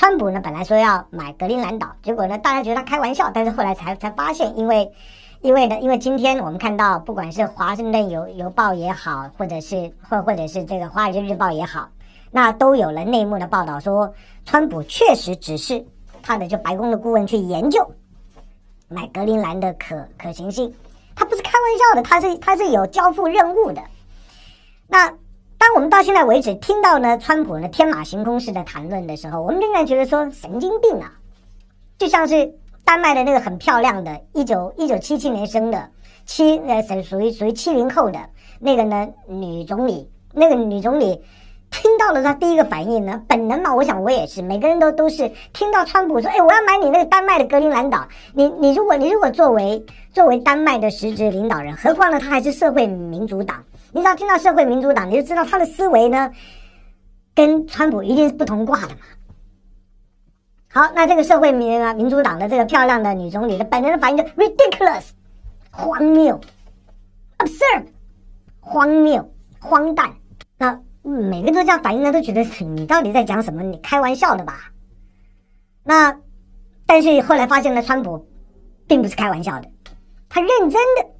川普呢本来说要买格陵兰岛，结果呢大家觉得他开玩笑，但是后来才才发现，因为因为呢，因为今天我们看到，不管是华盛顿邮邮报也好，或者是或或者是这个华尔街日报也好，那都有了内幕的报道说，川普确实指示他的就白宫的顾问去研究买格陵兰的可可行性，他不是开玩笑的，他是他是有交付任务的。那。当我们到现在为止听到呢，川普呢天马行空式的谈论的时候，我们仍然觉得说神经病啊，就像是丹麦的那个很漂亮的，一九一九七七年生的七呃属属于属于七零后的那个呢女总理，那个女总理听到了她第一个反应呢，本能嘛，我想我也是，每个人都都是听到川普说，哎，我要买你那个丹麦的格陵兰岛，你你如果你如果作为作为丹麦的实职领导人，何况呢他还是社会民主党。你只要听到社会民主党，你就知道他的思维呢，跟川普一定是不同挂的嘛。好，那这个社会民啊民主党的这个漂亮的女总理的本人的反应就 ridiculous，荒谬，absurd，荒谬，荒诞。那每个人都这样反应呢，都觉得你到底在讲什么？你开玩笑的吧？那但是后来发现了，川普并不是开玩笑的，他认真的。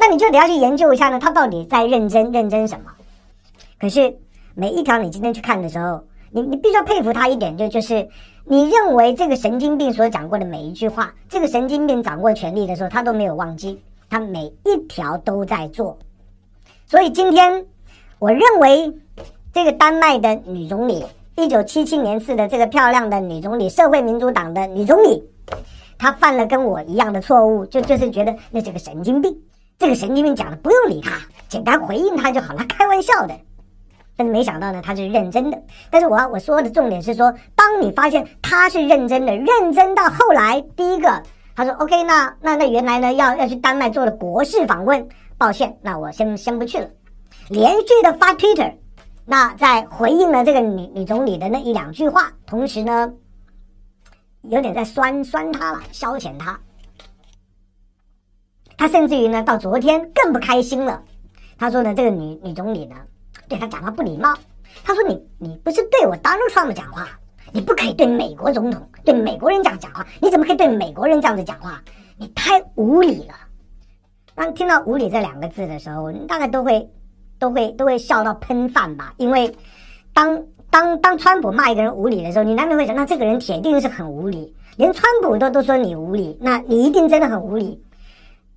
那你就得要去研究一下呢，他到底在认真认真什么？可是每一条你今天去看的时候，你你必须要佩服他一点，就就是你认为这个神经病所讲过的每一句话，这个神经病掌握权力的时候，他都没有忘记，他每一条都在做。所以今天我认为这个丹麦的女总理，一九七七年次的这个漂亮的女总理，社会民主党的女总理，她犯了跟我一样的错误，就就是觉得那是个神经病。这个神经病讲的不用理他，简单回应他就好了，开玩笑的。但是没想到呢，他是认真的。但是我我说的重点是说，当你发现他是认真的，认真到后来，第一个他说 OK，那那那原来呢要要去丹麦做的国事访问，抱歉，那我先先不去了。连续的发 Twitter，那在回应了这个女女总理的那一两句话，同时呢，有点在酸酸他了，消遣他。他甚至于呢，到昨天更不开心了。他说呢，这个女女总理呢，对他讲话不礼貌。他说：“你你不是对我 Donald Trump 讲话，你不可以对美国总统、对美国人这样讲话。你怎么可以对美国人这样子讲话？你太无理了。”当听到“无理”这两个字的时候，大概都会都会都会笑到喷饭吧。因为当当当川普骂一个人无理的时候，你难免会想，那这个人铁定是很无理。连川普都都说你无理，那你一定真的很无理。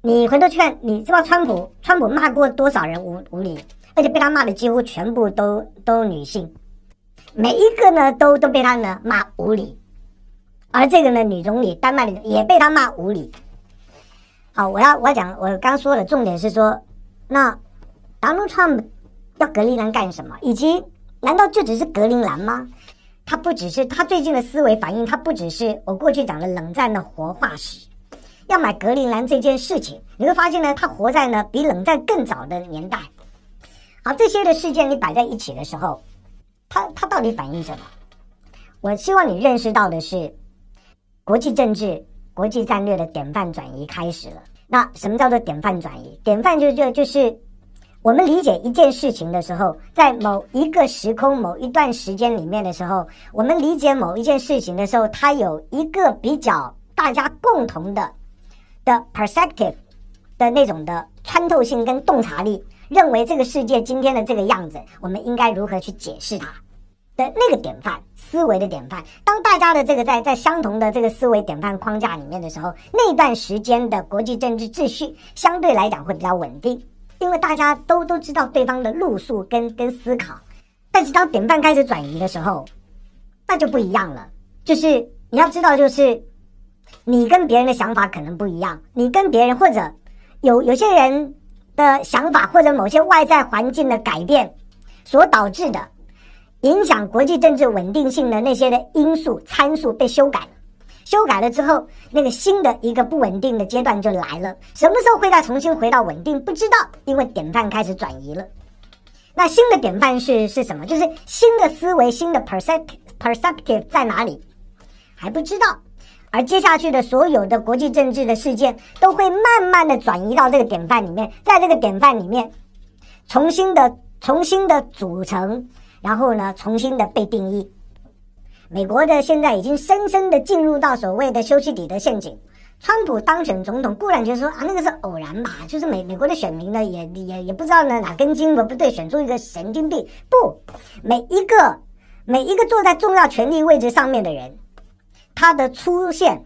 你回头去看，你知道川普，川普骂过多少人无无理，而且被他骂的几乎全部都都女性，每一个呢都都被他呢骂无理，而这个呢女总理丹麦的也被他骂无理。好，我要我要讲，我刚说的重点是说，那 Donald Trump 要格陵兰干什么？以及难道就只是格陵兰吗？他不只是他最近的思维反应，他不只是我过去讲的冷战的活化石。要买格陵兰这件事情，你会发现呢，他活在呢比冷战更早的年代。好，这些的事件你摆在一起的时候，它它到底反映什么？我希望你认识到的是，国际政治、国际战略的典范转移开始了。那什么叫做典范转移？典范就就就是我们理解一件事情的时候，在某一个时空、某一段时间里面的时候，我们理解某一件事情的时候，它有一个比较大家共同的。的 perspective 的那种的穿透性跟洞察力，认为这个世界今天的这个样子，我们应该如何去解释它的那个典范思维的典范。当大家的这个在在相同的这个思维典范框架里面的时候，那段时间的国际政治秩序相对来讲会比较稳定，因为大家都都知道对方的路数跟跟思考。但是当典范开始转移的时候，那就不一样了。就是你要知道，就是。你跟别人的想法可能不一样，你跟别人或者有有些人的想法，或者某些外在环境的改变所导致的影响国际政治稳定性的那些的因素参数被修改了，修改了之后，那个新的一个不稳定的阶段就来了。什么时候会再重新回到稳定？不知道，因为典范开始转移了。那新的典范是是什么？就是新的思维、新的 perceptive perceptive 在哪里？还不知道。而接下去的所有的国际政治的事件，都会慢慢的转移到这个典范里面，在这个典范里面，重新的、重新的组成，然后呢，重新的被定义。美国的现在已经深深的进入到所谓的休昔底德陷阱。川普当选总统固然就是说啊，那个是偶然吧，就是美美国的选民呢，也也也不知道呢哪根筋不不对，选出一个神经病。不，每一个每一个坐在重要权力位置上面的人，他的出现，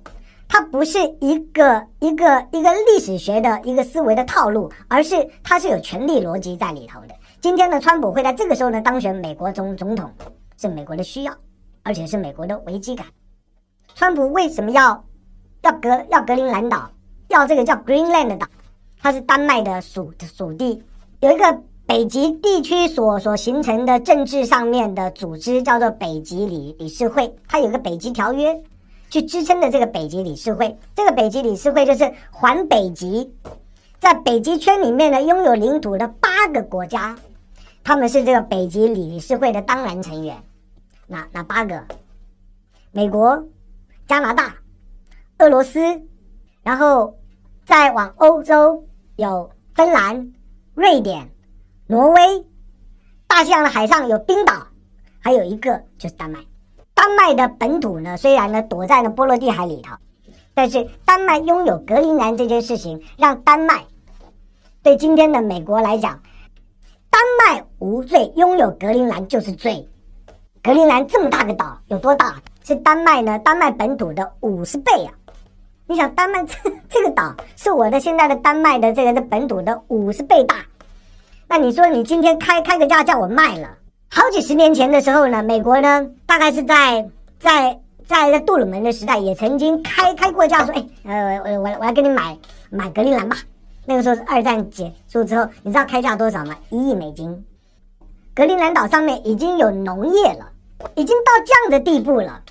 他不是一个一个一个历史学的一个思维的套路，而是他是有权力逻辑在里头的。今天的川普会在这个时候呢当选美国总总统，是美国的需要，而且是美国的危机感。川普为什么要？要格要格陵兰岛，要这个叫 Greenland 的岛，它是丹麦的属属地，有一个北极地区所所形成的政治上面的组织叫做北极理理事会，它有个北极条约去支撑的这个北极理事会，这个北极理事会就是环北极，在北极圈里面呢拥有领土的八个国家，他们是这个北极理事会的当然成员，哪哪八个？美国、加拿大。俄罗斯，然后再往欧洲有芬兰、瑞典、挪威，大西洋的海上有冰岛，还有一个就是丹麦。丹麦的本土呢，虽然呢躲在了波罗的海里头，但是丹麦拥有格陵兰这件事情，让丹麦对今天的美国来讲，丹麦无罪，拥有格陵兰就是罪。格陵兰这么大个岛，有多大？是丹麦呢？丹麦本土的五十倍啊！你想丹麦这 这个岛是我的现在的丹麦的这个的本土的五十倍大，那你说你今天开开个价叫我卖了？好几十年前的时候呢，美国呢大概是在在在杜鲁门的时代也曾经开开过价说，哎，呃，我我我要给你买买格陵兰吧。那个时候是二战结束之后，你知道开价多少吗？一亿美金。格陵兰岛上面已经有农业了，已经到这样的地步了。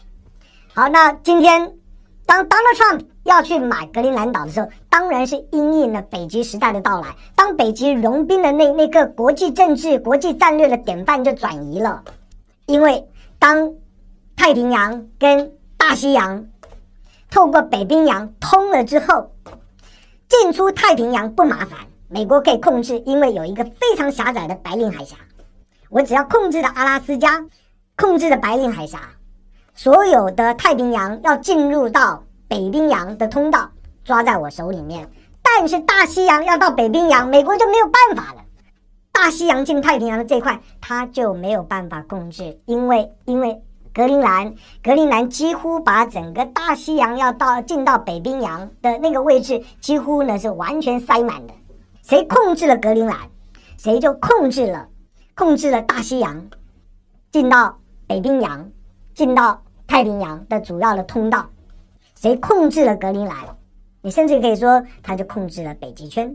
好，那今天。当 Donald Trump 要去买格陵兰岛的时候，当然是因应了北极时代的到来。当北极融冰的那那个国际政治、国际战略的典范就转移了，因为当太平洋跟大西洋透过北冰洋通了之后，进出太平洋不麻烦，美国可以控制，因为有一个非常狭窄的白令海峡。我只要控制了阿拉斯加，控制了白令海峡。所有的太平洋要进入到北冰洋的通道抓在我手里面，但是大西洋要到北冰洋，美国就没有办法了。大西洋进太平洋的这块，他就没有办法控制，因为因为格陵兰，格陵兰几乎把整个大西洋要到进到北冰洋的那个位置，几乎呢是完全塞满的。谁控制了格陵兰，谁就控制了控制了大西洋，进到北冰洋，进到。太平洋的主要的通道，谁控制了格陵兰？你甚至可以说，他就控制了北极圈。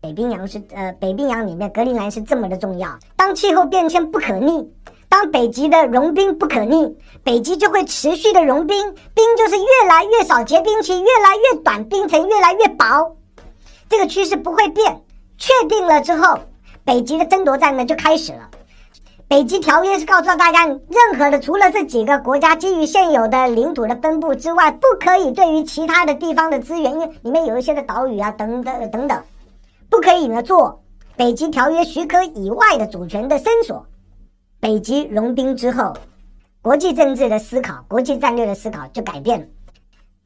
北冰洋是呃，北冰洋里面格陵兰是这么的重要。当气候变迁不可逆，当北极的融冰不可逆，北极就会持续的融冰，冰就是越来越少结冰期，越来越短，冰层越来越薄。这个趋势不会变。确定了之后，北极的争夺战呢就开始了。北极条约是告诉大家，任何的除了这几个国家基于现有的领土的分布之外，不可以对于其他的地方的资源，因为里面有一些的岛屿啊，等等等等，不可以呢做北极条约许可以外的主权的伸索。北极融冰之后，国际政治的思考、国际战略的思考就改变了，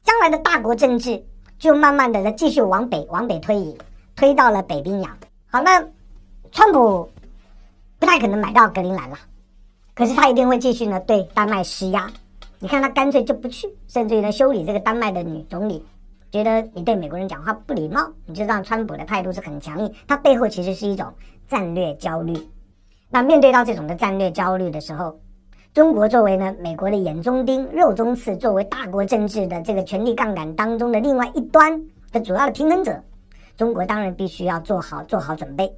将来的大国政治就慢慢的呢继续往北往北推移，推到了北冰洋。好，那川普。不太可能买到格陵兰了，可是他一定会继续呢对丹麦施压。你看他干脆就不去，甚至于呢修理这个丹麦的女总理，觉得你对美国人讲话不礼貌，你就让川普的态度是很强硬。他背后其实是一种战略焦虑。那面对到这种的战略焦虑的时候，中国作为呢美国的眼中钉、肉中刺，作为大国政治的这个权力杠杆当中的另外一端的主要的平衡者，中国当然必须要做好做好准备。